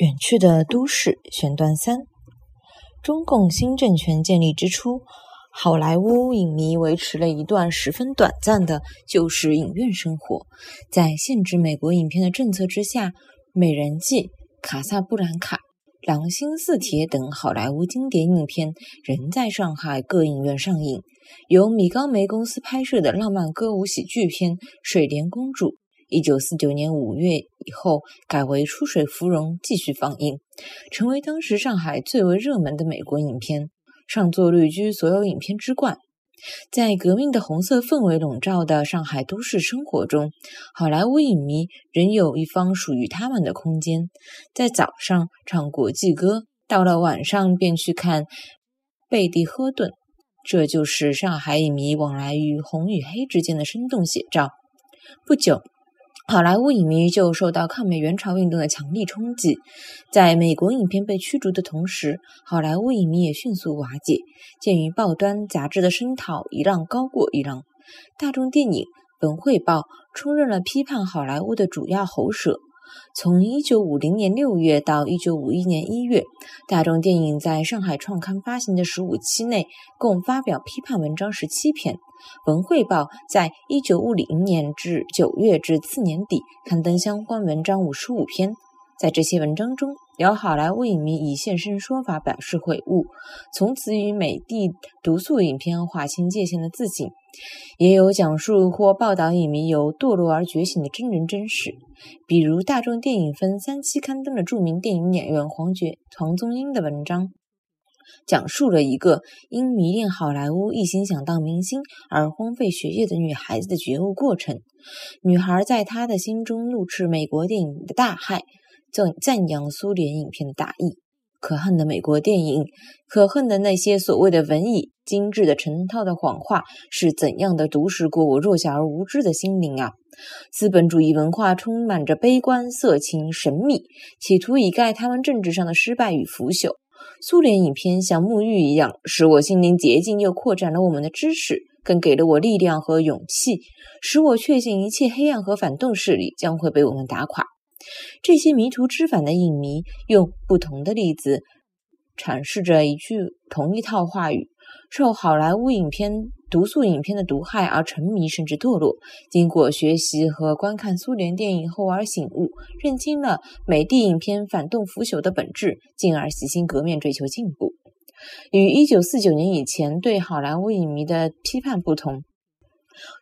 远去的都市选段三：中共新政权建立之初，好莱坞影迷维持了一段十分短暂的旧式影院生活。在限制美国影片的政策之下，《美人计》《卡萨布兰卡》《狼心似铁》等好莱坞经典影片仍在上海各影院上映。由米高梅公司拍摄的浪漫歌舞喜剧片《水莲公主》。一九四九年五月以后改为《出水芙蓉》继续放映，成为当时上海最为热门的美国影片，上座率居所有影片之冠。在革命的红色氛围笼罩的上海都市生活中，好莱坞影迷仍有一方属于他们的空间。在早上唱国际歌，到了晚上便去看贝蒂·赫顿，这就是上海影迷往来于红与黑之间的生动写照。不久。好莱坞影迷就受到抗美援朝运动的强力冲击，在美国影片被驱逐的同时，好莱坞影迷也迅速瓦解。鉴于报端杂志的声讨一浪高过一浪，大众电影《文汇报》充任了批判好莱坞的主要喉舌。从一九五零年六月到一九五一年一月，大众电影在上海创刊发行的十五期内，共发表批判文章十七篇。文汇报在一九五零年至九月至次年底刊登相关文章五十五篇。在这些文章中，有好莱坞影迷以现身说法表示悔悟，从此与美帝毒素影片划清界限的自省，也有讲述或报道影迷由堕落而觉醒的真人真事。比如，大众电影分三期刊登了著名电影演员黄觉黄宗英的文章，讲述了一个因迷恋好莱坞、一心想当明星而荒废学业的女孩子的觉悟过程。女孩在她的心中怒斥美国电影的大害。赞赞扬苏联影片的大义，可恨的美国电影，可恨的那些所谓的文艺、精致的成套的谎话，是怎样的毒食过我弱小而无知的心灵啊！资本主义文化充满着悲观、色情、神秘，企图以盖他们政治上的失败与腐朽。苏联影片像沐浴一样，使我心灵洁净，又扩展了我们的知识，更给了我力量和勇气，使我确信一切黑暗和反动势力将会被我们打垮。这些迷途知返的影迷用不同的例子阐释着一句同一套话语：受好莱坞影片、毒素影片的毒害而沉迷甚至堕落，经过学习和观看苏联电影后而醒悟，认清了美帝影片反动腐朽的本质，进而洗心革面，追求进步。与1949年以前对好莱坞影迷的批判不同。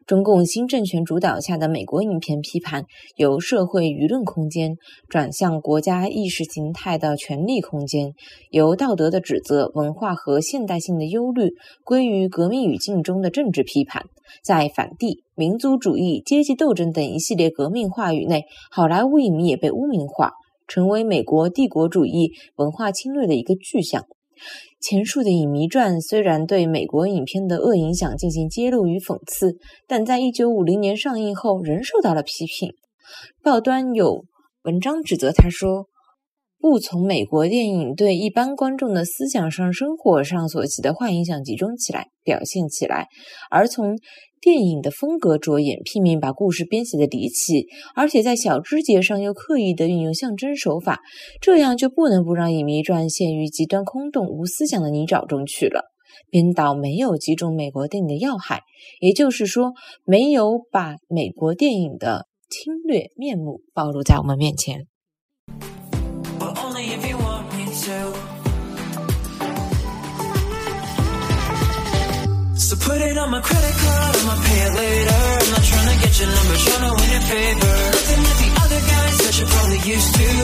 中共新政权主导下的美国影片批判，由社会舆论空间转向国家意识形态的权力空间，由道德的指责、文化和现代性的忧虑归于革命语境中的政治批判。在反帝、民族主义、阶级斗争等一系列革命话语内，好莱坞影迷也被污名化，成为美国帝国主义文化侵略的一个具象。前述的影迷传虽然对美国影片的恶影响进行揭露与讽刺，但在一九五零年上映后仍受到了批评。报端有文章指责他说，不从美国电影对一般观众的思想上、生活上所起的坏影响集中起来、表现起来，而从。电影的风格着眼，拼命把故事编写的离奇，而且在小枝节上又刻意的运用象征手法，这样就不能不让影迷传陷于极端空洞、无思想的泥沼中去了。编导没有击中美国电影的要害，也就是说，没有把美国电影的侵略面目暴露在我们面前。So put it on my credit card, I'ma pay it later. I'm not trying to get your number, trying to win your favor. Looking at the other guys that you're probably used to.